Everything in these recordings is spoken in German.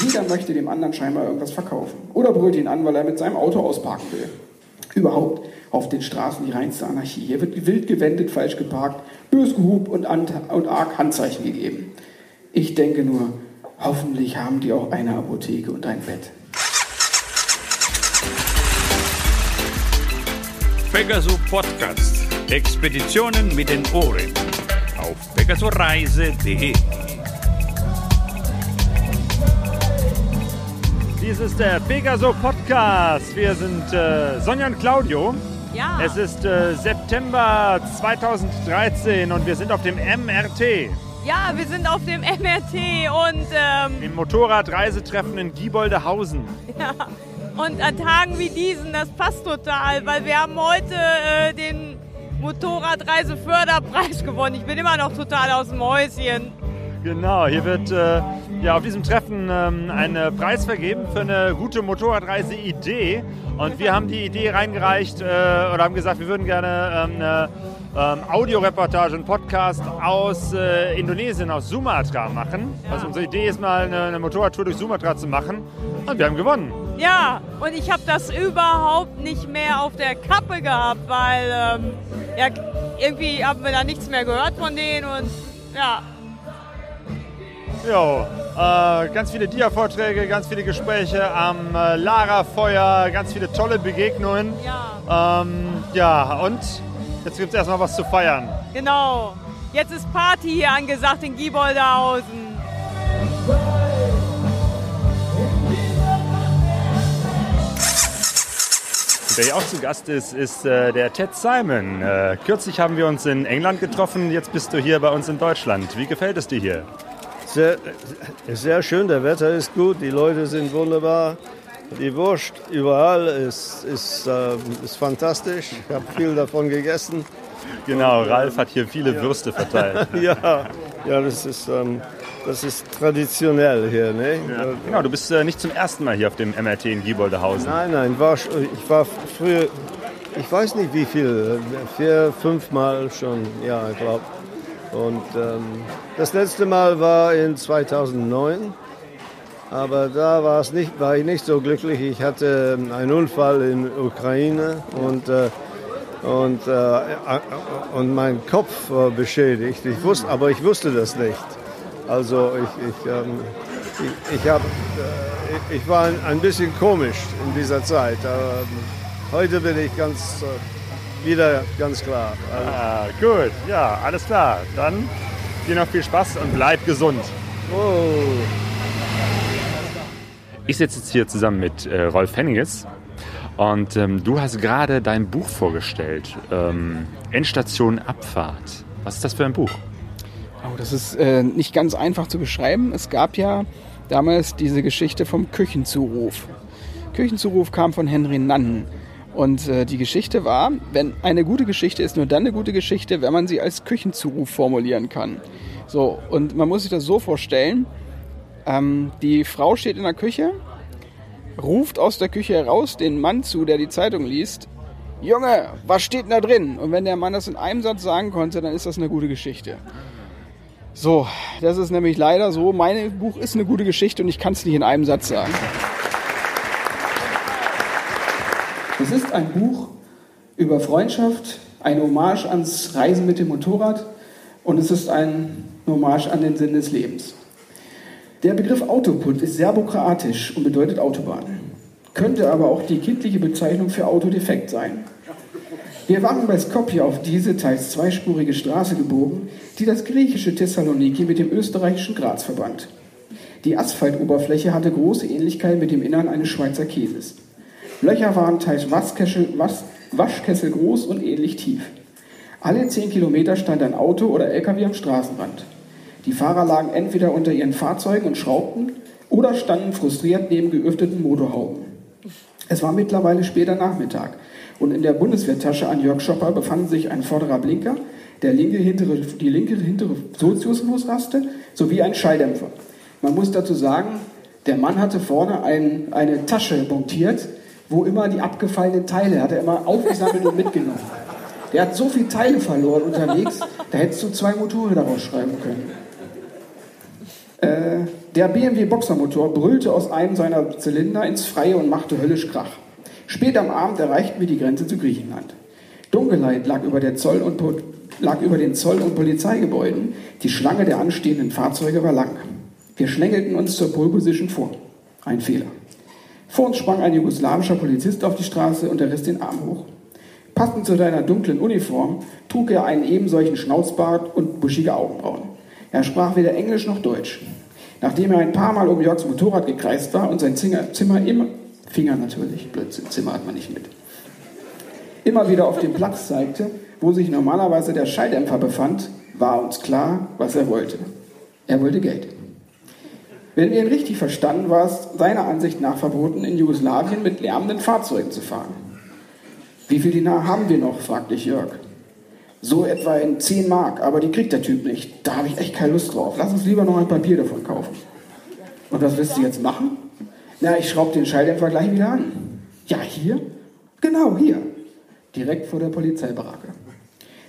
Jeder möchte dem anderen scheinbar irgendwas verkaufen. Oder brüllt ihn an, weil er mit seinem Auto ausparken will. Überhaupt auf den Straßen die reinste Anarchie. Hier wird wild gewendet, falsch geparkt, bös gehupt und, und arg Handzeichen gegeben. Ich denke nur, hoffentlich haben die auch eine Apotheke und ein Bett. Pegasus Podcast. Expeditionen mit den Ohren. Auf pegasoreise.de. Dies ist der Pegaso Podcast. Wir sind äh, Sonja und Claudio. Ja. Es ist äh, September 2013 und wir sind auf dem MRT, Ja, wir sind auf dem MRT und, ähm, dem Motorradreisetreffen in Gieboldehausen. ja, und an Tagen wie diesen, das passt total, weil wir haben heute äh, den Motorradreiseförderpreis gewonnen. Ich bin immer noch total aus dem Häuschen. Genau, hier wird äh, ja auf diesem Treffen ähm, ein äh, Preis vergeben für eine gute Motorradreise-Idee. Und wir haben die Idee reingereicht äh, oder haben gesagt, wir würden gerne ähm, eine ähm, Audioreportage, einen Podcast aus äh, Indonesien, aus Sumatra machen. Also unsere Idee ist mal eine, eine Motorradtour durch Sumatra zu machen. Und wir haben gewonnen. Ja, und ich habe das überhaupt nicht mehr auf der Kappe gehabt, weil ähm, ja, irgendwie haben wir da nichts mehr gehört von denen und ja, Jo, äh, ganz viele Dia-Vorträge, ganz viele Gespräche am äh, Lara-Feuer, ganz viele tolle Begegnungen. ja, Ähm, ja, und jetzt gibt es erstmal was zu feiern. genau. Jetzt ist Party hier angesagt in Gieboldehausen. Wer hier auch zu Gast ist, ist äh, der Ted Simon. Äh, kürzlich haben wir uns in England getroffen, jetzt bist du hier bei uns in Deutschland. Wie gefällt es dir hier? Sehr, sehr schön, der Wetter ist gut, die Leute sind wunderbar. Die Wurst überall ist, ist, ähm, ist fantastisch. Ich habe viel davon gegessen. Genau, Ralf hat hier viele Würste verteilt. Ja, ja das, ist, ähm, das ist traditionell hier. Ne? Genau, du bist äh, nicht zum ersten Mal hier auf dem MRT in Gieboldehausen. Nein, nein, war, ich war früher, ich weiß nicht wie viel, vier, fünf Mal schon, ja, ich glaube. Und ähm, das letzte Mal war in 2009, aber da war, es nicht, war ich nicht so glücklich. Ich hatte ähm, einen Unfall in Ukraine und, äh, und, äh, und mein Kopf war beschädigt. Ich wusste, aber ich wusste das nicht. Also ich, ich, ähm, ich, ich, hab, äh, ich war ein, ein bisschen komisch in dieser Zeit. Aber ähm, heute bin ich ganz äh, wieder ganz klar. Also, Ah, gut, ja, alles klar. Dann dir noch viel Spaß und bleib gesund. oh. Ich sitze jetzt hier zusammen mit äh, Rolf Henniges und ähm, du hast gerade dein Buch vorgestellt, ähm, Endstation Abfahrt. Was ist das für ein Buch? Oh, das ist äh, nicht ganz einfach zu beschreiben. Es gab ja damals diese Geschichte vom Küchenzuruf. Küchenzuruf kam von Henry Nannen. Und äh, die Geschichte war, wenn eine gute Geschichte ist nur dann eine gute Geschichte, wenn man sie als Küchenzuruf formulieren kann. So, und man muss sich das so vorstellen, ähm, die Frau steht in der Küche, ruft aus der Küche heraus den Mann zu, der die Zeitung liest, Junge, was steht denn da drin? Und wenn der Mann das in einem Satz sagen konnte, dann ist das eine gute Geschichte. So, das ist nämlich leider so. Mein Buch ist eine gute Geschichte und ich kann es nicht in einem Satz sagen. Ein Buch über Freundschaft, eine Hommage ans Reisen mit dem Motorrad und es ist ein Hommage an den Sinn des Lebens. Der Begriff Autoput ist serbokroatisch und bedeutet Autobahn. Könnte aber auch die kindliche Bezeichnung für Autodefekt sein. Wir waren bei Skopje auf diese teils zweispurige Straße gebogen, die das griechische Thessaloniki mit dem österreichischen Graz verband. Die Asphaltoberfläche hatte große Ähnlichkeit mit dem Innern eines Schweizer Käses. Löcher waren teils Waschkessel, Was, Waschkessel groß und ähnlich tief. Alle zehn Kilometer stand ein Auto oder LKW am Straßenrand. Die Fahrer lagen entweder unter ihren Fahrzeugen und schraubten oder standen frustriert neben geöffneten Motorhauben. Es war mittlerweile später Nachmittag und in der Bundeswehrtasche an Jörg Schopper befanden sich ein vorderer Blinker, der linke hintere, die linke hintere Soziusmusraste sowie ein Schalldämpfer. Man muss dazu sagen, der Mann hatte vorne ein, eine Tasche montiert, wo immer die abgefallenen Teile, hat er immer aufgesammelt und mitgenommen. Der hat so viele Teile verloren unterwegs, da hättest du zwei Motorräder daraus schreiben können. Äh, Der BMW Boxermotor brüllte aus einem seiner Zylinder ins Freie und machte höllisch Krach. Spät am Abend erreichten wir die Grenze zu Griechenland. Dunkelheit lag über, Zoll und, lag über den Zoll- und Polizeigebäuden. Die Schlange der anstehenden Fahrzeuge war lang. Wir schlängelten uns zur Pole Position vor. Ein Fehler. Vor uns sprang ein jugoslawischer Polizist auf die Straße und er riss den Arm hoch. Passend zu seiner dunklen Uniform trug er einen ebensolchen Schnauzbart und buschige Augenbrauen. Er sprach weder Englisch noch Deutsch. Nachdem er ein paar Mal um Jörgs Motorrad gekreist war und sein Zimmer immer, Finger natürlich, Blödsinn, Zimmer hat man nicht mit, immer wieder auf den Platz zeigte, wo sich normalerweise der Schalldämpfer befand, war uns klar, was er wollte. Er wollte Geld. Wenn wir ihn richtig verstanden, war es seiner Ansicht nach verboten, in Jugoslawien mit lärmenden Fahrzeugen zu fahren. Wie viel Dinar haben wir noch? fragte ich Jörg. So etwa in 10 Mark, aber die kriegt der Typ nicht. Da habe ich echt keine Lust drauf. Lass uns lieber noch ein Papier davon kaufen. Und was willst du jetzt machen? Na, ich schraube den Schalldämpfer gleich wieder an. Ja, hier? Genau, hier. Direkt vor der Polizeibaracke.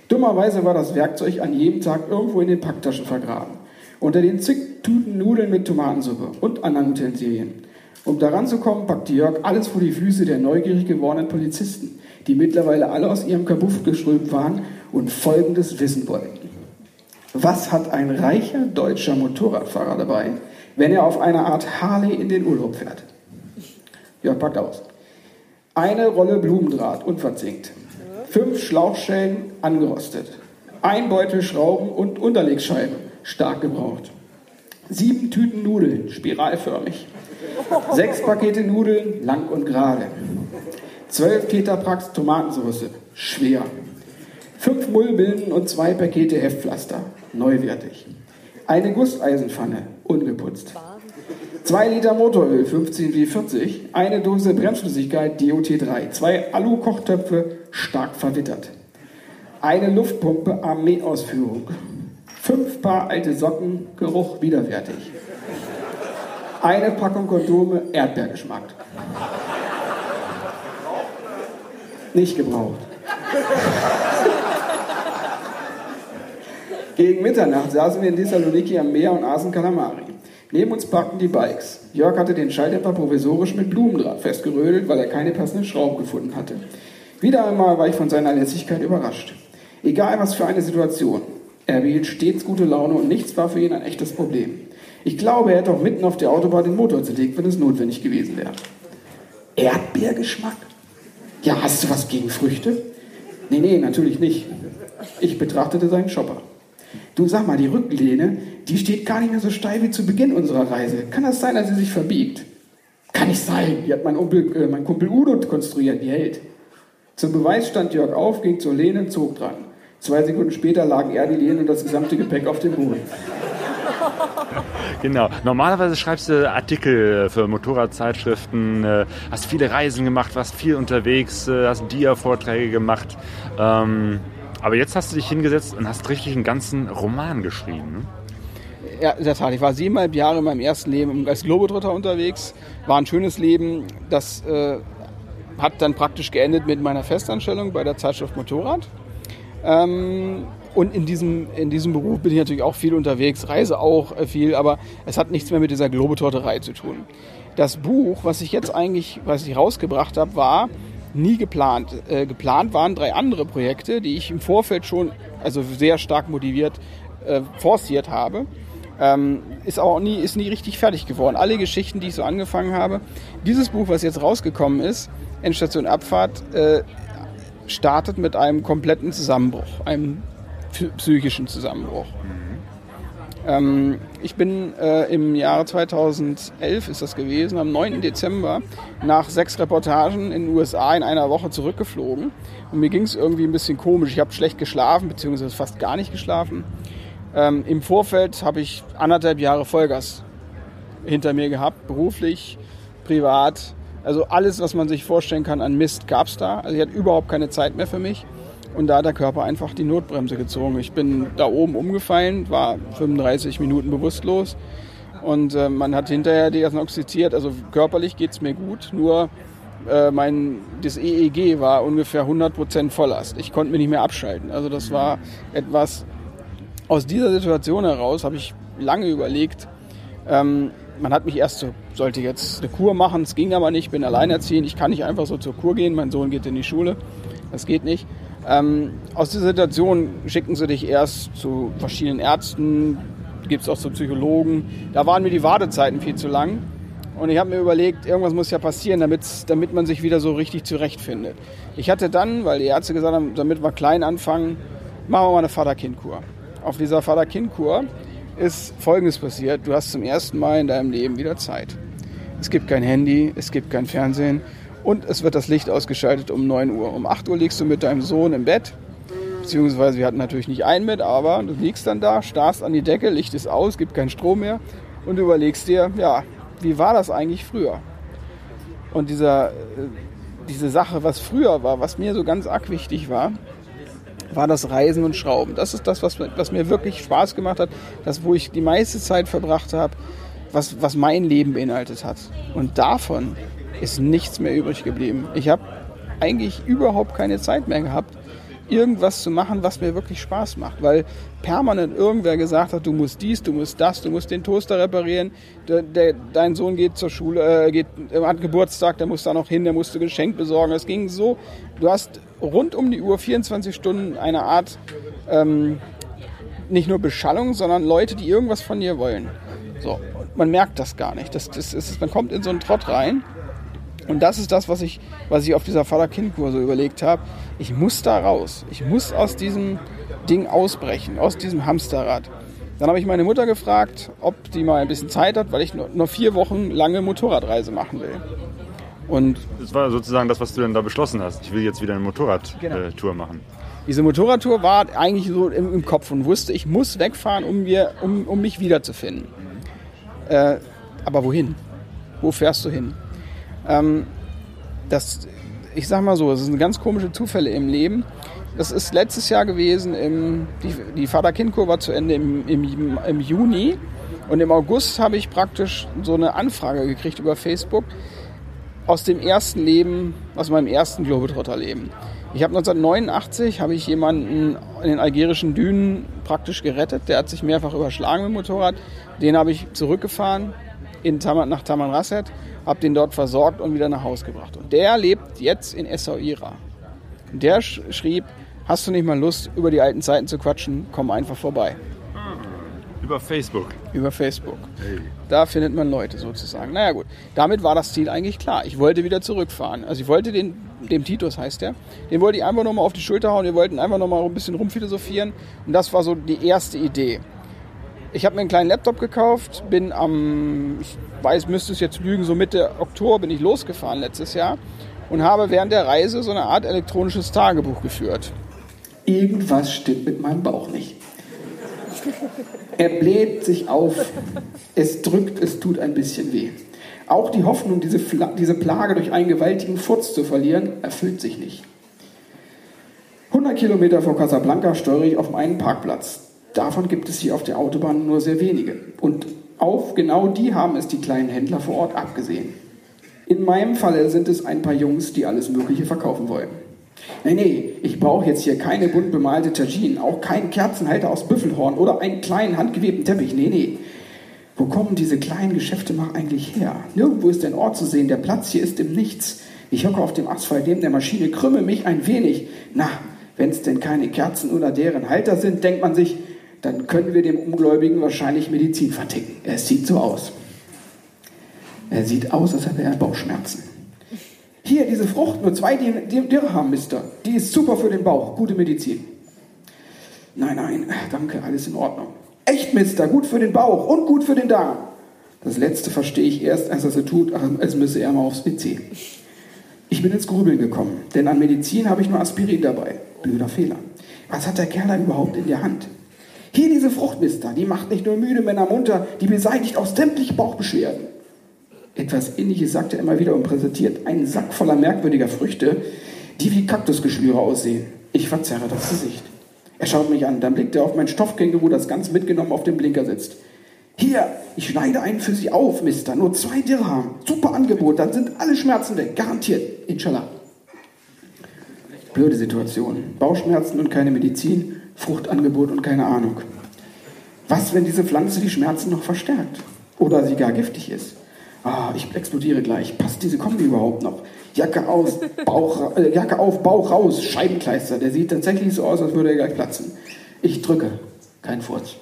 Dummerweise war das Werkzeug an jedem Tag irgendwo in den Packtaschen vergraben. Unter den zig Tüten Nudeln mit Tomatensuppe und anderen Utensilien. Um daran zu kommen, packte Jörg alles vor die Füße der neugierig gewordenen Polizisten, die mittlerweile alle aus ihrem Kabuff geströmt waren und Folgendes wissen wollten. Was hat ein reicher deutscher Motorradfahrer dabei, wenn er auf einer Art Harley in den Urlaub fährt? Jörg packt aus. Eine Rolle Blumendraht, unverzinkt. Fünf Schlauchschellen, angerostet. Ein Beutel Schrauben und Unterlegscheiben, stark gebraucht. Sieben Tüten Nudeln, spiralförmig. Sechs Pakete Nudeln, lang und gerade. Zwölf Tetraprax Tomatensauce, schwer. Fünf Mullbilden und zwei Pakete Heftpflaster, neuwertig. Eine Gusseisenpfanne, ungeputzt. Zwei Liter Motoröl, 15 wie 40. Eine Dose Bremsflüssigkeit, DOT3. Zwei Alu-Kochtöpfe, stark verwittert. Eine Luftpumpe, Armeeausführung. Fünf Paar alte Socken, Geruch widerwärtig. Eine Packung Kondome, Erdbeergeschmack. Nicht gebraucht. Gegen Mitternacht saßen wir in Thessaloniki am Meer und aßen Kalamari. Neben uns packten die Bikes. Jörg hatte den Schalldämpfer provisorisch mit Blumendraht festgerödelt, weil er keine passenden Schrauben gefunden hatte. Wieder einmal war ich von seiner Lässigkeit überrascht. Egal was für eine Situation. Er behielt stets gute Laune und nichts war für ihn ein echtes Problem. Ich glaube, er hätte auch mitten auf der Autobahn den Motor zerlegt, wenn es notwendig gewesen wäre. Erdbeergeschmack? Ja, hast du was gegen Früchte? Nee, nee, natürlich nicht. Ich betrachtete seinen Shopper. Du sag mal, die Rücklehne, die steht gar nicht mehr so steil wie zu Beginn unserer Reise. Kann das sein, dass sie sich verbiegt? Kann nicht sein. Die hat mein, Umpel, äh, mein Kumpel Udo konstruiert, die hält. Zum Beweis stand Jörg auf, ging zur Lehne und zog dran. Zwei Sekunden später lagen er, die Lehne und das gesamte Gepäck auf dem Boden. Genau. Normalerweise schreibst du Artikel für Motorradzeitschriften, äh, hast viele Reisen gemacht, warst viel unterwegs, äh, hast Dia-Vorträge gemacht. Ähm, aber jetzt hast du dich hingesetzt und hast richtig einen ganzen Roman geschrieben. Ne? Ja, in der Tat. Ich war siebeneinhalb Jahre in meinem ersten Leben als Globetrotter unterwegs. War ein schönes Leben. Das äh, hat dann praktisch geendet mit meiner Festanstellung bei der Zeitschrift Motorrad. Ähm, und in diesem, in diesem Beruf bin ich natürlich auch viel unterwegs, reise auch äh, viel, aber es hat nichts mehr mit dieser Globetrotterei zu tun. Das Buch, was ich jetzt eigentlich, was ich rausgebracht habe, war nie geplant. Äh, geplant waren drei andere Projekte, die ich im Vorfeld schon, also sehr stark motiviert, äh, forciert habe. Ähm, ist auch nie, ist nie richtig fertig geworden. Alle Geschichten, die ich so angefangen habe. Dieses Buch, was jetzt rausgekommen ist, Endstation Abfahrt, äh, startet mit einem kompletten Zusammenbruch, einem psychischen Zusammenbruch. Ähm, ich bin äh, im Jahre 2011 ist das gewesen, am 9. Dezember nach sechs Reportagen in den USA in einer Woche zurückgeflogen. Und mir ging es irgendwie ein bisschen komisch. Ich habe schlecht geschlafen, beziehungsweise fast gar nicht geschlafen. Ähm, Im Vorfeld habe ich anderthalb Jahre Vollgas hinter mir gehabt, beruflich, privat. Also alles, was man sich vorstellen kann an Mist, gab es da. Also ich hatte überhaupt keine Zeit mehr für mich. Und da hat der Körper einfach die Notbremse gezogen. Ich bin da oben umgefallen, war 35 Minuten bewusstlos. Und äh, man hat hinterher diagnostiziert, also körperlich geht es mir gut, nur äh, mein, das EEG war ungefähr 100% Volllast. Ich konnte mich nicht mehr abschalten. Also das war etwas, aus dieser Situation heraus habe ich lange überlegt, Ähm, man hat mich erst so, sollte jetzt eine Kur machen, es ging aber nicht, bin alleinerziehend, ich kann nicht einfach so zur Kur gehen, mein Sohn geht in die Schule, das geht nicht. Ähm, aus dieser Situation schicken sie dich erst zu verschiedenen Ärzten, gibt es auch zu Psychologen. Da waren mir die Wartezeiten viel zu lang. Und ich habe mir überlegt, irgendwas muss ja passieren, damit man sich wieder so richtig zurechtfindet. Ich hatte dann, weil die Ärzte gesagt haben, damit wir klein anfangen, machen wir mal eine Vater-Kind-Kur. Auf dieser Vater-Kind-Kur ist Folgendes passiert. Du hast zum ersten Mal in deinem Leben wieder Zeit. Es gibt kein Handy, es gibt kein Fernsehen und es wird das Licht ausgeschaltet um 9 Uhr. Um 8 Uhr liegst du mit deinem Sohn im Bett, beziehungsweise wir hatten natürlich nicht ein Bett, aber du liegst dann da, starrst an die Decke, Licht ist aus, gibt keinen Strom mehr und überlegst dir, ja, wie war das eigentlich früher? Und dieser, äh, diese Sache, was früher war, was mir so ganz arg wichtig war, war das Reisen und Schrauben. Das ist das, was, was mir wirklich Spaß gemacht hat, das, wo ich die meiste Zeit verbracht habe, was, was mein Leben beinhaltet hat. Und davon ist nichts mehr übrig geblieben. Ich habe eigentlich überhaupt keine Zeit mehr gehabt, irgendwas zu machen, was mir wirklich Spaß macht. Weil permanent irgendwer gesagt hat, du musst dies, du musst das, du musst den Toaster reparieren, der, der, dein Sohn geht zur Schule, äh, geht, hat Geburtstag, der muss da noch hin, der musste Geschenk besorgen. Es ging so, du hast rund um die Uhr 24 Stunden eine Art, ähm, nicht nur Beschallung, sondern Leute, die irgendwas von dir wollen. So, man merkt das gar nicht. Das, das ist, man kommt in so einen Trott rein und das ist das, was ich, was ich auf dieser Vater-Kind-Kur so überlegt habe. Ich muss da raus. Ich muss aus diesem Ding ausbrechen, aus diesem Hamsterrad. Dann habe ich meine Mutter gefragt, ob die mal ein bisschen Zeit hat, weil ich nur, vier Wochen lange Motorradreise machen will. Und das war sozusagen das, was du dann da beschlossen hast. Ich will jetzt wieder eine Motorradtour genau. machen. Diese Motorradtour war eigentlich so im, im, Kopf und wusste, ich muss wegfahren, um, mir, um, um mich wiederzufinden. Äh, aber wohin? Wo fährst du hin? Ähm, das, ich sag mal so, es sind ganz komische Zufälle im Leben. Das ist letztes Jahr gewesen, im, die, die Vater-Kind-Kur war zu Ende im, im, im Juni. Und im August habe ich praktisch so eine Anfrage gekriegt über Facebook aus dem ersten Leben, aus meinem ersten Globetrotter-Leben. Ich habe 1989 habe ich jemanden in den algerischen Dünen praktisch gerettet. Der hat sich mehrfach überschlagen mit dem Motorrad. Den habe ich zurückgefahren in Tam nach Tamanrasset habe den dort versorgt und wieder nach Hause gebracht. Und der lebt jetzt in Essaouira. Der sch schrieb, hast du nicht mal Lust, über die alten Zeiten zu quatschen, komm einfach vorbei. Über Facebook. Über Facebook. Hey. Da findet man Leute sozusagen. Naja gut, damit war das Ziel eigentlich klar. Ich wollte wieder zurückfahren. Also ich wollte den, dem Titus heißt der, den wollte ich einfach nochmal auf die Schulter hauen. Wir wollten einfach nochmal ein bisschen rumphilosophieren. Und das war so die erste Idee. Ich habe mir einen kleinen Laptop gekauft, bin am, ich weiß, müsste es jetzt lügen, so Mitte Oktober bin ich losgefahren letztes Jahr und habe während der Reise so eine Art elektronisches Tagebuch geführt. Irgendwas stimmt mit meinem Bauch nicht. Er bläht sich auf, es drückt, es tut ein bisschen weh. Auch die Hoffnung, diese, diese Plage durch einen gewaltigen Furz zu verlieren, erfüllt sich nicht. 100 Kilometer vor Casablanca steuere ich auf meinen Parkplatz. Davon gibt es hier auf der Autobahn nur sehr wenige. Und auf genau die haben es die kleinen Händler vor Ort abgesehen. In meinem Falle sind es ein paar Jungs, die alles Mögliche verkaufen wollen. Nee, nee, ich brauche jetzt hier keine bunt bemalte Taginen, auch keinen Kerzenhalter aus Büffelhorn oder einen kleinen handgewebten Teppich. Nee, nee. Wo kommen diese kleinen Geschäfte mal eigentlich her? Nirgendwo ist ein Ort zu sehen, der Platz hier ist im Nichts. Ich hocke auf dem Asphalt neben der Maschine, krümme mich ein wenig. Na, wenn es denn keine Kerzen oder deren Halter sind, denkt man sich, dann können wir dem Ungläubigen wahrscheinlich Medizin verticken. Es sieht so aus. Er sieht aus, als hätte er Bauchschmerzen. Hier, diese Frucht, nur zwei Dirham, Mister. Die ist super für den Bauch, gute Medizin. Nein, nein, danke, alles in Ordnung. Echt, Mister, gut für den Bauch und gut für den Darm. Das letzte verstehe ich erst, als er so tut, als müsse er mal aufs PC. Ich bin ins Grübeln gekommen, denn an Medizin habe ich nur Aspirin dabei. Blöder Fehler. Was hat der Kerl da überhaupt in der Hand? Hier diese Fruchtmister, die macht nicht nur müde Männer munter, die beseitigt auch sämtliche Bauchbeschwerden. Etwas ähnliches sagt er immer wieder und präsentiert einen Sack voller merkwürdiger Früchte, die wie Kaktusgeschwüre aussehen. Ich verzerre das Gesicht. Er schaut mich an, dann blickt er auf mein Stoffkänguru, das ganz mitgenommen auf dem Blinker sitzt. Hier, ich schneide einen für Sie auf, Mister. Nur zwei Dirham. Super Angebot, dann sind alle Schmerzen weg. Garantiert. Inshallah. Blöde Situation. Bauchschmerzen und keine Medizin. Fruchtangebot und keine Ahnung. Was, wenn diese Pflanze die Schmerzen noch verstärkt? oder sie gar giftig ist. Ah, ich explodiere gleich. Passt diese Kombi überhaupt noch? Jacke aus, Bauch, äh, Jacke auf, Bauch raus, Scheibenkleister. Der sieht tatsächlich so aus, als würde er gleich platzen. Ich drücke. Kein Furz.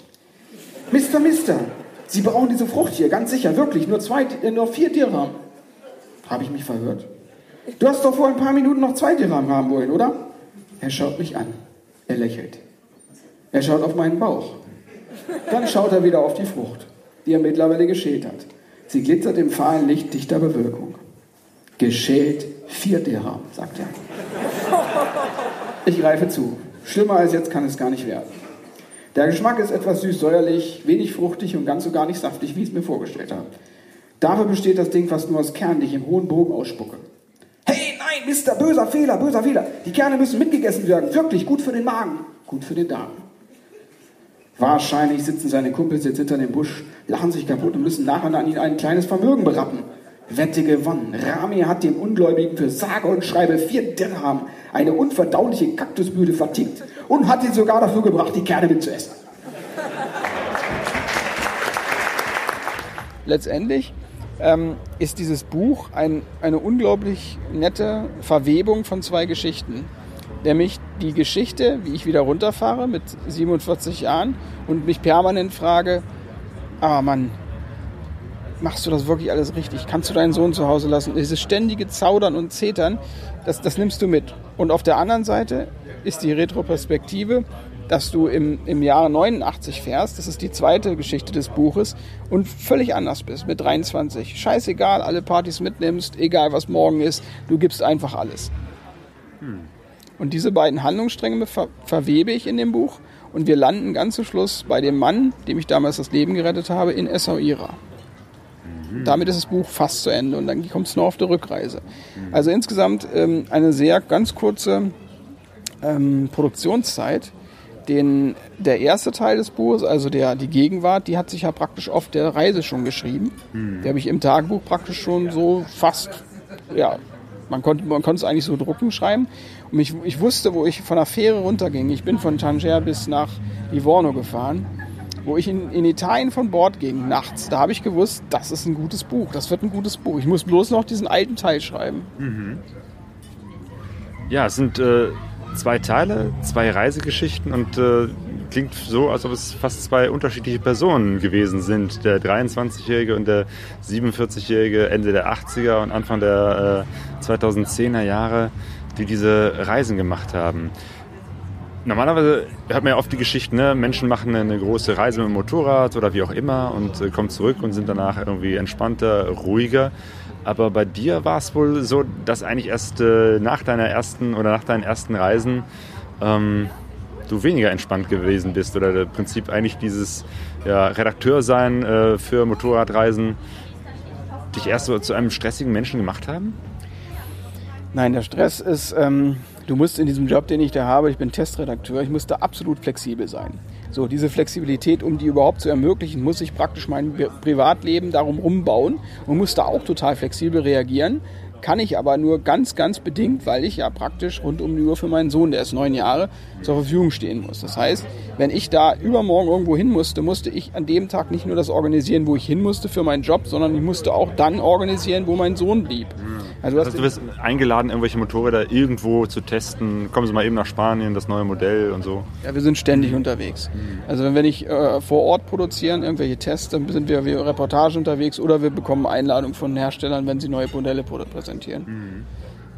Mister, Mister, Sie brauchen diese Frucht hier, ganz sicher, wirklich. Nur, zwei, äh, nur vier Dirham. Habe ich mich verhört? Du hast doch vor ein paar Minuten noch zwei Dirham haben wollen, oder? Er schaut mich an. Er lächelt. Er schaut auf meinen Bauch. Dann schaut er wieder auf die Frucht, die er mittlerweile geschält hat. Sie glitzert im fahlen Licht dichter Bewölkung. Geschält vier Dirham, sagt er. Ich greife zu. Schlimmer als jetzt kann es gar nicht werden. Der Geschmack ist etwas süß-säuerlich, wenig fruchtig und ganz so gar nicht saftig, wie ich es mir vorgestellt habe. Dafür besteht das Ding fast nur aus Kernen, die ich im hohen Bogen ausspucke. Hey, nein, Mister, böser Fehler, böser Fehler. Die Kerne müssen mitgegessen werden. Wirklich gut für den Magen, gut für den Darm. Wahrscheinlich sitzen seine Kumpels jetzt hinter dem Busch, lachen sich kaputt und müssen nachher an ihn ein kleines Vermögen berappen. Wette gewonnen. Rami hat dem Ungläubigen für sage und schreibe vier Dirham eine unverdauliche Kaktusblüte vertickt und hat ihn sogar dafür gebracht, die Kerne mitzuessen. Letztendlich ähm, ist dieses Buch ein, eine unglaublich nette Verwebung von zwei Geschichten. Nämlich die Geschichte, wie ich wieder runterfahre mit 47 Jahren und mich permanent frage, aber ah Mann, machst du das wirklich alles richtig? Kannst du deinen Sohn zu Hause lassen? Dieses ständige Zaudern und Zetern, das, das nimmst du mit. Und auf der anderen Seite ist die Retroperspektive, dass du im, im Jahre 89 fährst, das ist die zweite Geschichte des Buches, und völlig anders bist mit 23. Scheißegal, alle Partys mitnimmst, egal was morgen ist, du gibst einfach alles. Hm. Und diese beiden Handlungsstränge ver verwebe ich in dem Buch und wir landen ganz zum Schluss bei dem Mann, dem ich damals das Leben gerettet habe, in Essaouira. Mhm. Damit ist das Buch fast zu Ende und dann kommt es nur auf der Rückreise. Mhm. Also insgesamt ähm, eine sehr ganz kurze ähm, Produktionszeit. Den, der erste Teil des Buches, also der, die Gegenwart, die hat sich ja praktisch auf der Reise schon geschrieben. Mhm. Die habe ich im Tagebuch praktisch schon so fast, ja, man konnte, man konnte es eigentlich so drucken, schreiben. Und ich, ich wusste, wo ich von der Fähre runterging. Ich bin von Tanger bis nach Livorno gefahren wo ich in, in Italien von Bord ging, nachts. Da habe ich gewusst, das ist ein gutes Buch, das wird ein gutes Buch. Ich muss bloß noch diesen alten Teil schreiben. Mhm. Ja, es sind äh, zwei Teile, zwei Reisegeschichten und äh, klingt so, als ob es fast zwei unterschiedliche Personen gewesen sind. Der 23-Jährige und der 47-Jährige Ende der 80er und Anfang der äh, 2010er Jahre, die diese Reisen gemacht haben. Normalerweise hört man ja oft die Geschichten, ne? Menschen machen eine große Reise mit dem Motorrad oder wie auch immer und äh, kommen zurück und sind danach irgendwie entspannter, ruhiger. Aber bei dir war es wohl so, dass eigentlich erst äh, nach deiner ersten oder nach deinen ersten Reisen ähm, du weniger entspannt gewesen bist oder im Prinzip eigentlich dieses ja, Redakteur sein äh, für Motorradreisen dich erst so zu einem stressigen Menschen gemacht haben? Nein, der Stress ist ähm, du musst in diesem Job, den ich da habe, ich bin Testredakteur, ich muss da absolut flexibel sein. So, diese Flexibilität, um die überhaupt zu ermöglichen, muss ich praktisch mein Privatleben darum rumbauen und muss da auch total flexibel reagieren. Kann ich aber nur ganz, ganz bedingt, weil ich ja praktisch rund um die Uhr für meinen Sohn, der ist neun Jahre, zur Verfügung stehen muss. Das heißt, wenn ich da übermorgen irgendwo hin musste, musste ich an dem Tag nicht nur das organisieren, wo ich hin musste für meinen Job, sondern ich musste auch dann organisieren, wo mein Sohn blieb. Also, du, also du wirst eingeladen, irgendwelche Motorräder irgendwo zu testen. Kommen Sie mal eben nach Spanien, das neue Modell und so. Ja, wir sind ständig unterwegs. Mhm. Also wenn wir nicht äh, vor Ort produzieren, irgendwelche Tests, dann sind wir wie Reportage unterwegs oder wir bekommen Einladungen von Herstellern, wenn sie neue Modelle präsentieren. Mhm.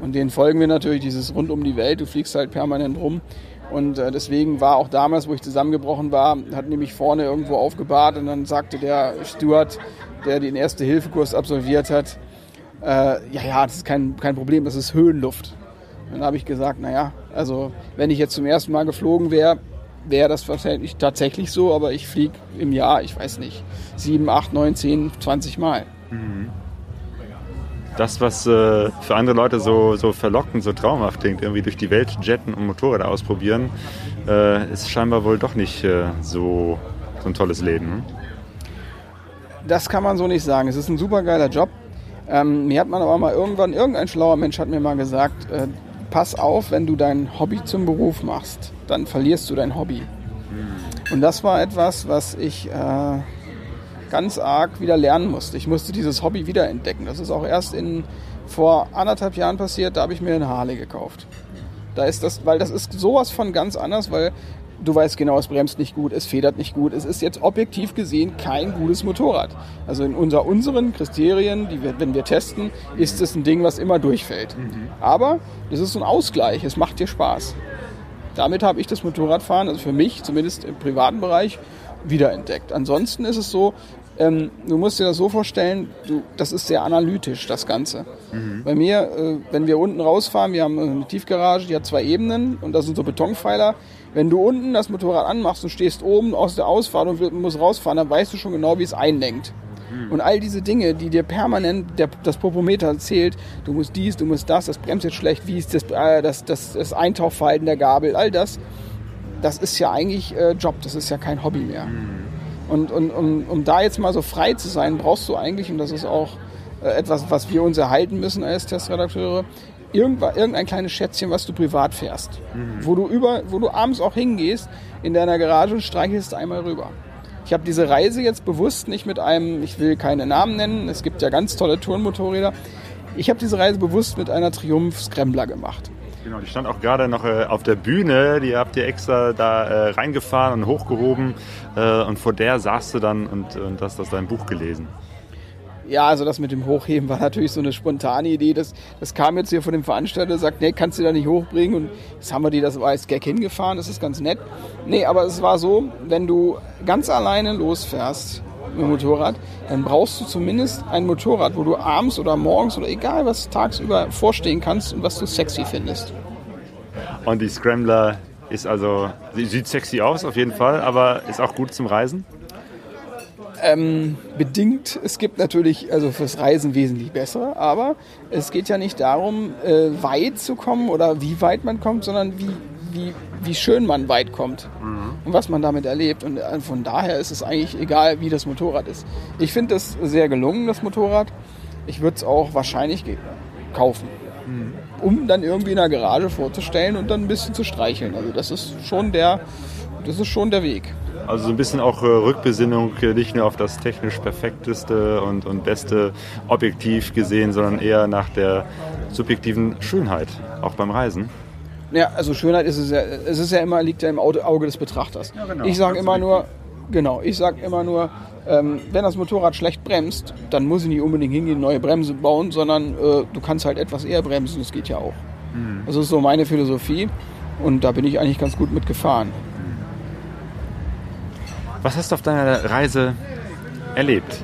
Und denen folgen wir natürlich dieses rund um die Welt. Du fliegst halt permanent rum. Und äh, deswegen war auch damals, wo ich zusammengebrochen war, hat nämlich vorne irgendwo aufgebahrt und dann sagte der Steward, der den Erste-Hilfe-Kurs absolviert hat, äh, ja, ja, das ist kein, kein Problem, das ist Höhenluft. Dann habe ich gesagt, naja, also wenn ich jetzt zum ersten Mal geflogen wäre, wäre das wahrscheinlich tatsächlich so, aber ich fliege im Jahr, ich weiß nicht, sieben, acht, neun, zehn, zwanzig Mal. Mhm. Das, was äh, für andere Leute so, so verlockend, so traumhaft klingt, irgendwie durch die Welt jetten und Motorräder ausprobieren, äh, ist scheinbar wohl doch nicht äh, so, so ein tolles Leben. Hm? Das kann man so nicht sagen. Es ist ein super geiler Job. Ähm, mir hat man aber mal irgendwann, irgendein schlauer Mensch hat mir mal gesagt, äh, pass auf, wenn du dein Hobby zum Beruf machst, dann verlierst du dein Hobby. Und das war etwas, was ich äh, ganz arg wieder lernen musste. Ich musste dieses Hobby wiederentdecken. Das ist auch erst in, vor anderthalb Jahren passiert, da habe ich mir eine Harley gekauft. Da ist das, weil das ist sowas von ganz anders, weil du weißt genau, es bremst nicht gut, es federt nicht gut. Es ist jetzt objektiv gesehen kein gutes Motorrad. Also in unser, unseren Kriterien, die wir, wenn wir testen, ist es ein Ding, was immer durchfällt. Aber das ist so ein Ausgleich, es macht dir Spaß. Damit habe ich das Motorradfahren, also für mich zumindest im privaten Bereich, wiederentdeckt. Ansonsten ist es so, ähm, du musst dir das so vorstellen, du, das ist sehr analytisch, das Ganze. Bei mir, äh, wenn wir unten rausfahren, wir haben eine Tiefgarage, die hat zwei Ebenen und das sind so Betonpfeiler. Wenn du unten das Motorrad anmachst und stehst oben aus der Ausfahrt und musst rausfahren, dann weißt du schon genau, wie es einlenkt. Und all diese Dinge, die dir permanent der, das Popometer erzählt, du musst dies, du musst das, das bremst jetzt schlecht, wie ist das, äh, das, das, das Eintauchverhalten der Gabel, all das, das ist ja eigentlich äh, Job, das ist ja kein Hobby mehr. Und, und um, um da jetzt mal so frei zu sein, brauchst du eigentlich, und das ist auch äh, etwas, was wir uns erhalten müssen als Testredakteure, irgendein kleines Schätzchen, was du privat fährst. Wo, du über, wo du abends auch hingehst in deiner Garage und streichelst einmal rüber. Ich habe diese Reise jetzt bewusst nicht mit einem, ich will keine Namen nennen, es gibt ja ganz tolle Tourenmotorräder. Ich habe diese Reise bewusst mit einer Triumph Scrambler gemacht. Genau, die stand auch gerade noch äh, auf der Bühne. Die habt ihr extra da äh, reingefahren und hochgehoben. Äh, und vor der saßt du dann und, und hast das dein Buch gelesen. Ja, also das mit dem Hochheben war natürlich so eine spontane Idee. Das, das kam jetzt hier von dem Veranstalter, sagt, nee, kannst du da nicht hochbringen. Und jetzt haben wir die das als Gag hingefahren, das ist ganz nett. Nee, aber es war so, wenn du ganz alleine losfährst mit dem Motorrad, dann brauchst du zumindest ein Motorrad, wo du abends oder morgens oder egal was tagsüber vorstehen kannst und was du sexy findest. Und die Scrambler ist also, sie sieht sexy aus auf jeden Fall, aber ist auch gut zum Reisen. Ähm, bedingt. Es gibt natürlich also fürs Reisen wesentlich bessere, aber es geht ja nicht darum, äh, weit zu kommen oder wie weit man kommt, sondern wie, wie, wie schön man weit kommt und was man damit erlebt. Und äh, von daher ist es eigentlich egal, wie das Motorrad ist. Ich finde das sehr gelungen, das Motorrad. Ich würde es auch wahrscheinlich kaufen, um dann irgendwie in der Garage vorzustellen und dann ein bisschen zu streicheln. Also das ist schon der, das ist schon der Weg. Also so ein bisschen auch äh, Rückbesinnung, äh, nicht nur auf das technisch perfekteste und, und beste objektiv gesehen, sondern eher nach der subjektiven Schönheit, auch beim Reisen. Ja, also Schönheit ist es ja, es ist ja immer, liegt ja im Auge des Betrachters. genau. Ich sage immer nur, genau, ich sage immer nur, ähm, wenn das Motorrad schlecht bremst, dann muss ich nicht unbedingt hingehen, neue Bremse bauen, sondern äh, du kannst halt etwas eher bremsen, das geht ja auch. Das ist so meine Philosophie und da bin ich eigentlich ganz gut mitgefahren. Was hast du auf deiner Reise erlebt?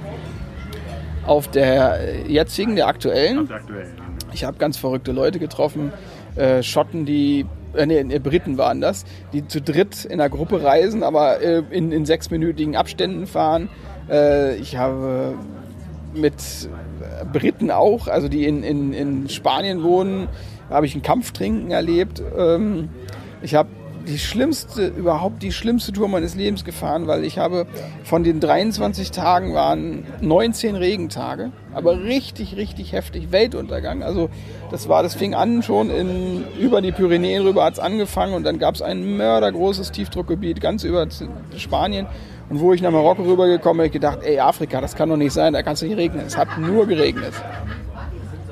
Auf der jetzigen, der aktuellen, Aktuell. Ich habe ganz verrückte Leute getroffen, äh, Schotten, die, äh, nee, Briten waren das, die zu dritt in einer Gruppe reisen, aber äh, in, in sechsminütigen Abständen fahren. Äh, ich habe mit Briten auch, also die in, in, in Spanien wohnen, habe ich ein Kampftrinken erlebt. Ähm, ich habe die schlimmste, überhaupt die schlimmste Tour meines Lebens gefahren, weil ich habe von den 23 Tagen waren 19 Regentage, aber richtig, richtig heftig Weltuntergang. Also das war, das fing an schon in, über die Pyrenäen rüber hat es angefangen und dann gab es ein mördergroßes Tiefdruckgebiet ganz über Spanien. Und wo ich nach Marokko rübergekommen bin, habe ich gedacht, ey Afrika, das kann doch nicht sein, da kann es nicht regnen. Es hat nur geregnet.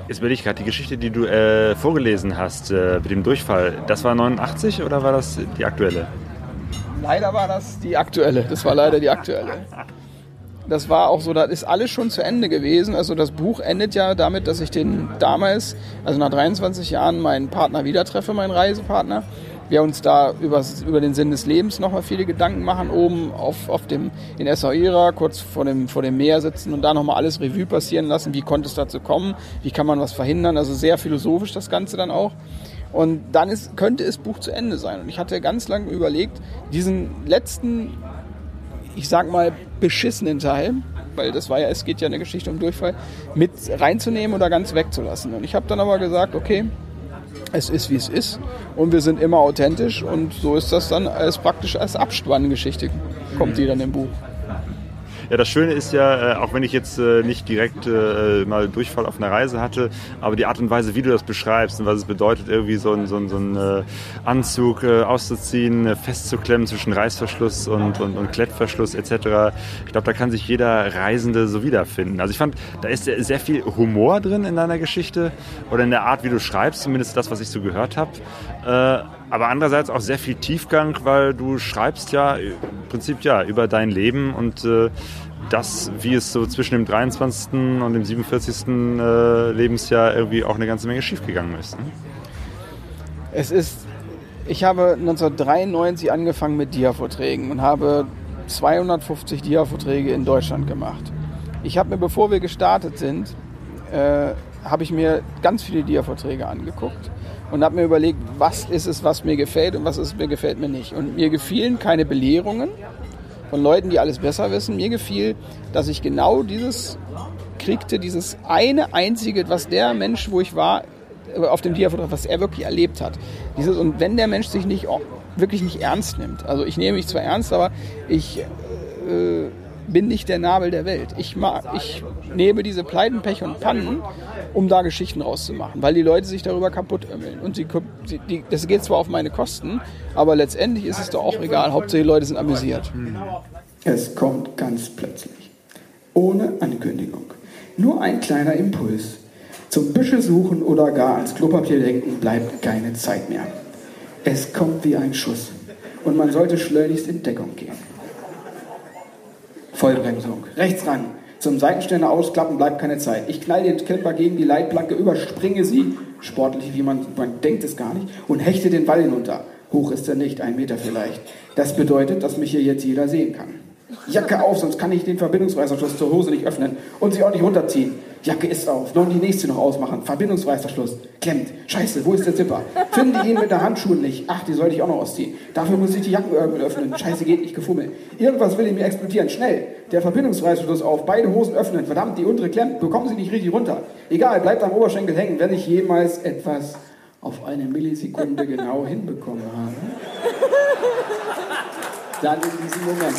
Jetzt will ich gerade die Geschichte, die du äh, vorgelesen hast äh, mit dem Durchfall. Das war 89 oder war das die aktuelle? Leider war das die aktuelle. Das war leider die aktuelle. Das war auch so, das ist alles schon zu Ende gewesen. Also das Buch endet ja damit, dass ich den damals, also nach 23 Jahren, meinen Partner wieder treffe, meinen Reisepartner. Wir uns da über, über den Sinn des Lebens nochmal viele Gedanken machen, oben auf, auf dem, in Essaouira, kurz vor dem, vor dem Meer sitzen und da nochmal alles Revue passieren lassen. Wie konnte es dazu kommen? Wie kann man was verhindern? Also sehr philosophisch das Ganze dann auch. Und dann ist, könnte das Buch zu Ende sein. Und ich hatte ganz lange überlegt, diesen letzten, ich sag mal, beschissenen Teil, weil das war ja, es geht ja eine Geschichte um Durchfall, mit reinzunehmen oder ganz wegzulassen. Und ich habe dann aber gesagt, okay, es ist wie es ist und wir sind immer authentisch und so ist das dann als praktisch als Abspanngeschichte kommt die dann im Buch. Ja, das Schöne ist ja, äh, auch wenn ich jetzt äh, nicht direkt äh, mal Durchfall auf einer Reise hatte, aber die Art und Weise, wie du das beschreibst und was es bedeutet, irgendwie so ein, so ein, so ein äh, Anzug auszuziehen, festzuklemmen zwischen Reißverschluss und, und, und Klettverschluss etc. Ich glaube, da kann sich jeder Reisende so wiederfinden. Also ich fand, da ist sehr viel Humor drin in deiner Geschichte oder in der Art, wie du schreibst, zumindest das, was ich so gehört habe. Aber andererseits auch sehr viel Tiefgang, weil du schreibst ja im Prinzip ja über dein Leben und äh, das, wie es so zwischen dem 23. und dem 47. Äh, Lebensjahr irgendwie auch eine ganze Menge schiefgegangen ist. Ne? Es ist, ich habe 1993 angefangen mit Dia-Vorträgen und habe 250 Dia-Vorträge in Deutschland gemacht. Ich habe mir, bevor wir gestartet sind, äh, habe ich mir ganz viele Dia-Vorträge angeguckt und habe mir überlegt, was ist es, was mir gefällt und was ist mir gefällt mir nicht. Und mir gefielen keine Belehrungen von Leuten, die alles besser wissen. Mir gefiel, dass ich genau dieses kriegte, dieses eine einzige, was der Mensch, wo ich war, auf dem Dia-Vortrag, was er wirklich erlebt hat. Dieses, und wenn der Mensch sich nicht wirklich nicht ernst nimmt, also ich nehme mich zwar ernst, aber ich äh, bin nicht der Nabel der Welt. Ich, mag, ich nehme diese Pleiten, Pech und Pannen, um da Geschichten rauszumachen, weil die Leute sich darüber kaputt ömmeln. Und sie, die, das geht zwar auf meine Kosten, aber letztendlich ist es doch auch egal. Hauptsache die Leute sind amüsiert. Es kommt ganz plötzlich. Ohne Ankündigung. Nur ein kleiner Impuls. Zum Büsche suchen oder gar ans Klopapier denken bleibt keine Zeit mehr. Es kommt wie ein Schuss. Und man sollte schleunigst in Deckung gehen. Vollbremsung. Rechts ran. Zum Seitenständer ausklappen bleibt keine Zeit. Ich knall den Camper gegen die Leitplanke, überspringe sie, sportlich wie man, man denkt es gar nicht, und hechte den Ball hinunter. Hoch ist er nicht, ein Meter vielleicht. Das bedeutet, dass mich hier jetzt jeder sehen kann. Jacke auf, sonst kann ich den Verbindungsreißverschluss zur Hose nicht öffnen und sie auch nicht runterziehen. Jacke ist auf, noch die nächste noch ausmachen. Verbindungsreißverschluss, klemmt. Scheiße, wo ist der Zipper? Finde ihn mit der Handschuhe nicht. Ach, die sollte ich auch noch ausziehen. Dafür muss ich die Jackenöffnung öffnen. Scheiße, geht nicht gefummelt. Irgendwas will in mir explodieren. Schnell. Der Verbindungsreißverschluss auf, beide Hosen öffnen. Verdammt, die untere klemmt. Bekommen sie nicht richtig runter. Egal, bleibt am Oberschenkel hängen, wenn ich jemals etwas auf eine Millisekunde genau hinbekommen habe. Dann in diesem Moment.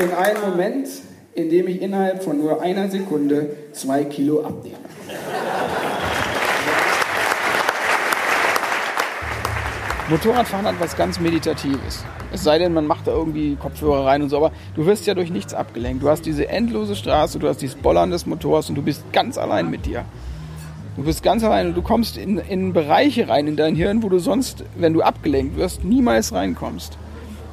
In einem Moment, in dem ich innerhalb von nur einer Sekunde zwei Kilo abnehme. Motorradfahren hat was ganz Meditatives. Es sei denn, man macht da irgendwie Kopfhörer rein und so, aber du wirst ja durch nichts abgelenkt. Du hast diese endlose Straße, du hast dieses Bollern des Motors und du bist ganz allein mit dir. Du bist ganz allein und du kommst in, in Bereiche rein in dein Hirn, wo du sonst, wenn du abgelenkt wirst, niemals reinkommst.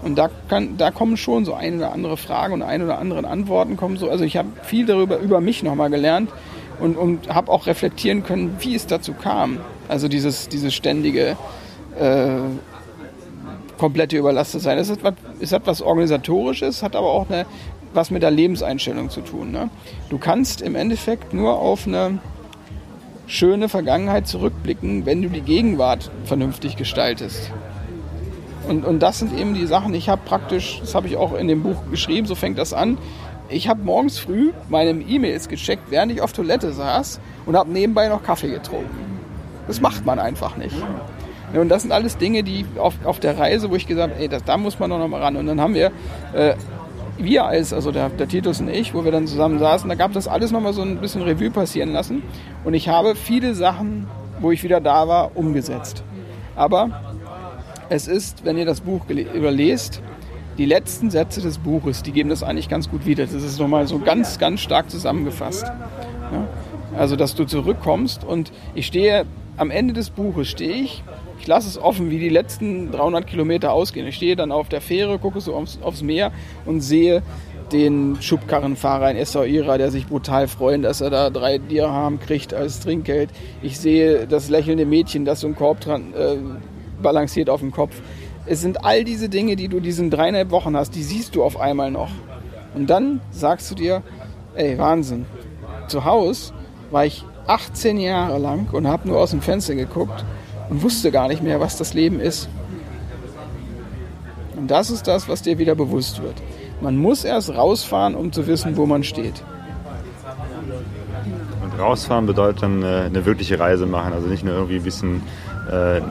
Und da, kann, da kommen schon so eine oder andere Fragen und eine oder andere Antworten kommen so. Also ich habe viel darüber über mich nochmal gelernt und, und habe auch reflektieren können, wie es dazu kam. Also dieses, dieses ständige äh, komplette Überlastetsein. Es, ist was, es hat was Organisatorisches, hat aber auch eine, was mit der Lebenseinstellung zu tun. Ne? Du kannst im Endeffekt nur auf eine schöne Vergangenheit zurückblicken, wenn du die Gegenwart vernünftig gestaltest. Und, und das sind eben die Sachen, ich habe praktisch, das habe ich auch in dem Buch geschrieben, so fängt das an. Ich habe morgens früh meine E-Mails gecheckt, während ich auf Toilette saß und habe nebenbei noch Kaffee getrunken. Das macht man einfach nicht. Und das sind alles Dinge, die auf, auf der Reise, wo ich gesagt habe, ey, das, da muss man doch noch mal ran. Und dann haben wir, äh, wir als, also der, der Titus und ich, wo wir dann zusammen saßen, da gab das alles noch mal so ein bisschen Revue passieren lassen. Und ich habe viele Sachen, wo ich wieder da war, umgesetzt. Aber es ist, wenn ihr das Buch überlest, die letzten Sätze des Buches, die geben das eigentlich ganz gut wieder. Das ist nochmal so ganz, ganz stark zusammengefasst. Ja? Also, dass du zurückkommst und ich stehe am Ende des Buches, stehe ich, ich lasse es offen, wie die letzten 300 Kilometer ausgehen. Ich stehe dann auf der Fähre, gucke so aufs, aufs Meer und sehe den Schubkarrenfahrer, ein Essaouira, der sich brutal freut, dass er da drei Dirham kriegt als Trinkgeld. Ich sehe das lächelnde Mädchen, das so einen Korb dran, äh, balanciert auf dem Kopf. Es sind all diese Dinge, die du diesen dreieinhalb Wochen hast, die siehst du auf einmal noch. Und dann sagst du dir, ey, Wahnsinn. Zu Hause war ich 18 Jahre lang und habe nur aus dem Fenster geguckt und wusste gar nicht mehr, was das Leben ist. Und das ist das, was dir wieder bewusst wird. Man muss erst rausfahren, um zu wissen, wo man steht. rausfahren bedeutet dann äh, eine wirkliche Reise machen. Also nicht nur irgendwie ein bisschen äh,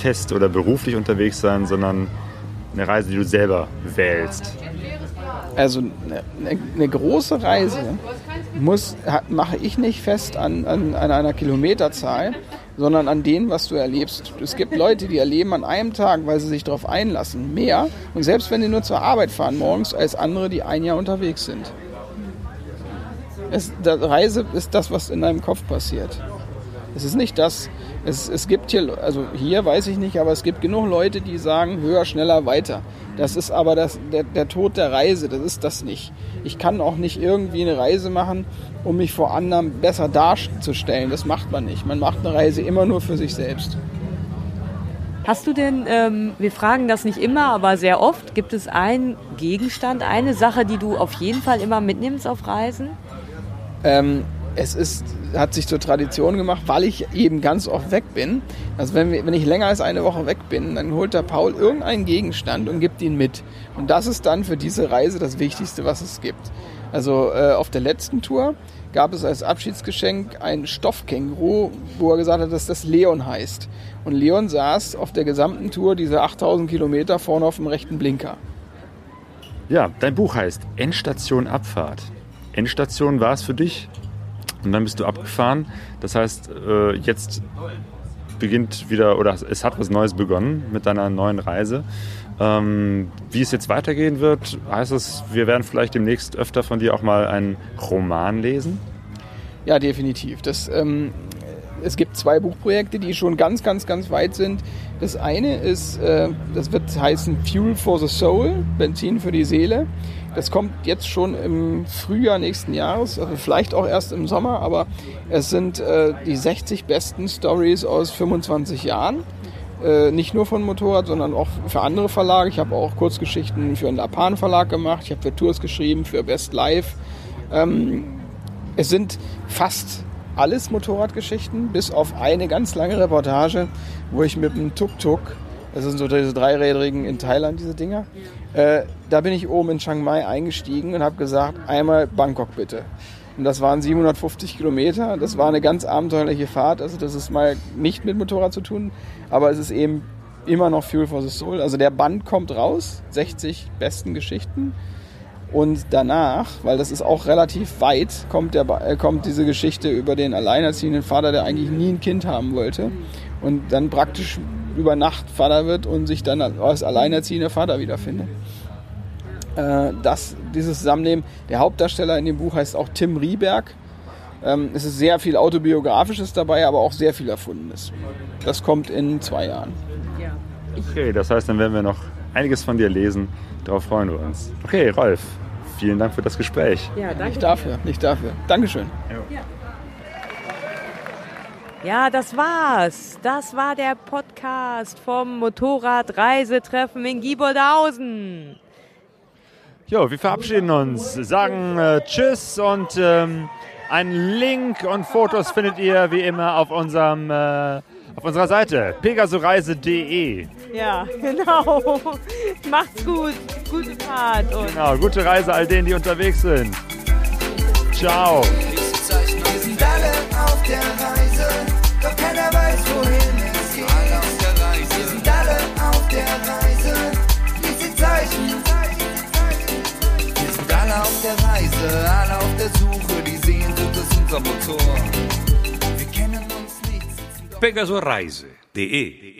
Test oder beruflich unterwegs sein, sondern eine Reise, die du selber wählst. Also eine, eine große Reise muss, mache ich nicht fest an, an, an einer Kilometerzahl, sondern an dem, was du erlebst. Es gibt Leute, die erleben an einem Tag, weil sie sich darauf einlassen, mehr. Und selbst wenn die nur zur Arbeit fahren morgens, als andere, die ein Jahr unterwegs sind. Es, Reise ist das, was in deinem Kopf passiert. Es ist nicht das, es, es gibt hier, also hier weiß ich nicht, aber es gibt genug Leute, die sagen, höher, schneller, weiter. Das ist aber das, der, der Tod der Reise, das ist das nicht. Ich kann auch nicht irgendwie eine Reise machen, um mich vor anderen besser darzustellen. Das macht man nicht. Man macht eine Reise immer nur für sich selbst. Hast du denn, ähm, wir fragen das nicht immer, aber sehr oft, gibt es einen Gegenstand, eine Sache, die du auf jeden Fall immer mitnimmst auf Reisen? Ähm, es ist, hat sich zur Tradition gemacht, weil ich eben ganz oft weg bin. Also wenn, wenn ich länger als eine Woche weg bin, dann holt der Paul irgendeinen Gegenstand und gibt ihn mit. Und das ist dann für diese Reise das Wichtigste, was es gibt. Also äh, auf der letzten Tour gab es als Abschiedsgeschenk ein Stoffkänguru, wo er gesagt hat, dass das Leon heißt. Und Leon saß auf der gesamten Tour diese 8000 Kilometer vorne auf dem rechten Blinker. Ja, dein Buch heißt Endstation Abfahrt. Endstation war es für dich und dann bist du abgefahren. Das heißt, äh, jetzt beginnt wieder oder es hat was Neues begonnen mit deiner neuen Reise. Ähm, wie es jetzt weitergehen wird, heißt es, wir werden vielleicht demnächst öfter von dir auch mal einen Roman lesen? Ja, definitiv. Das, ähm, es gibt zwei Buchprojekte, die schon ganz, ganz, ganz weit sind. Das eine ist, äh, das wird heißen Fuel for the Soul, Benzin für die Seele. Das kommt jetzt schon im Frühjahr nächsten Jahres, also vielleicht auch erst im Sommer, aber es sind äh, die 60 besten Stories aus 25 Jahren. Äh, nicht nur von Motorrad, sondern auch für andere Verlage. Ich habe auch Kurzgeschichten für einen Lapan Verlag gemacht. Ich habe für Tours geschrieben, für Best Life. Ähm, es sind fast alles Motorradgeschichten, bis auf eine ganz lange Reportage, wo ich mit einem Tuk-Tuk das sind so diese dreirädrigen in Thailand, diese Dinger. Äh, da bin ich oben in Chiang Mai eingestiegen und habe gesagt, einmal Bangkok bitte. Und das waren 750 Kilometer. Das war eine ganz abenteuerliche Fahrt. Also das ist mal nicht mit Motorrad zu tun, aber es ist eben immer noch Fuel for the Soul. Also der Band kommt raus, 60 besten Geschichten. Und danach, weil das ist auch relativ weit, kommt, der, äh, kommt diese Geschichte über den alleinerziehenden Vater, der eigentlich nie ein Kind haben wollte. Und dann praktisch über Nacht Vater wird und sich dann als alleinerziehender Vater wiederfindet. Äh, das, dieses Zusammennehmen, der Hauptdarsteller in dem Buch heißt auch Tim Rieberg. Ähm, es ist sehr viel Autobiografisches dabei, aber auch sehr viel Erfundenes. Das kommt in zwei Jahren. Okay, das heißt, dann werden wir noch einiges von dir lesen. Darauf freuen wir uns. Okay, Rolf, vielen Dank für das Gespräch. Ja, danke. Nicht dafür, nicht dafür. Dankeschön. Ja. Ja, das war's. Das war der Podcast vom Motorradreisetreffen in Gieboldhausen. Jo, wir verabschieden uns, sagen äh, Tschüss und ähm, einen Link und Fotos findet ihr wie immer auf unserem äh, auf unserer Seite pegasoreise.de. Ja, genau. Macht's gut. Gute Fahrt. Und genau, gute Reise all denen, die unterwegs sind. Ciao. Wir sind alle auf der Reise wohin. Alle auf der Reise. Lies alle auf der Suche, die Sehnsucht ist unser Motor. Wir kennen uns nicht. Pegasoreise.de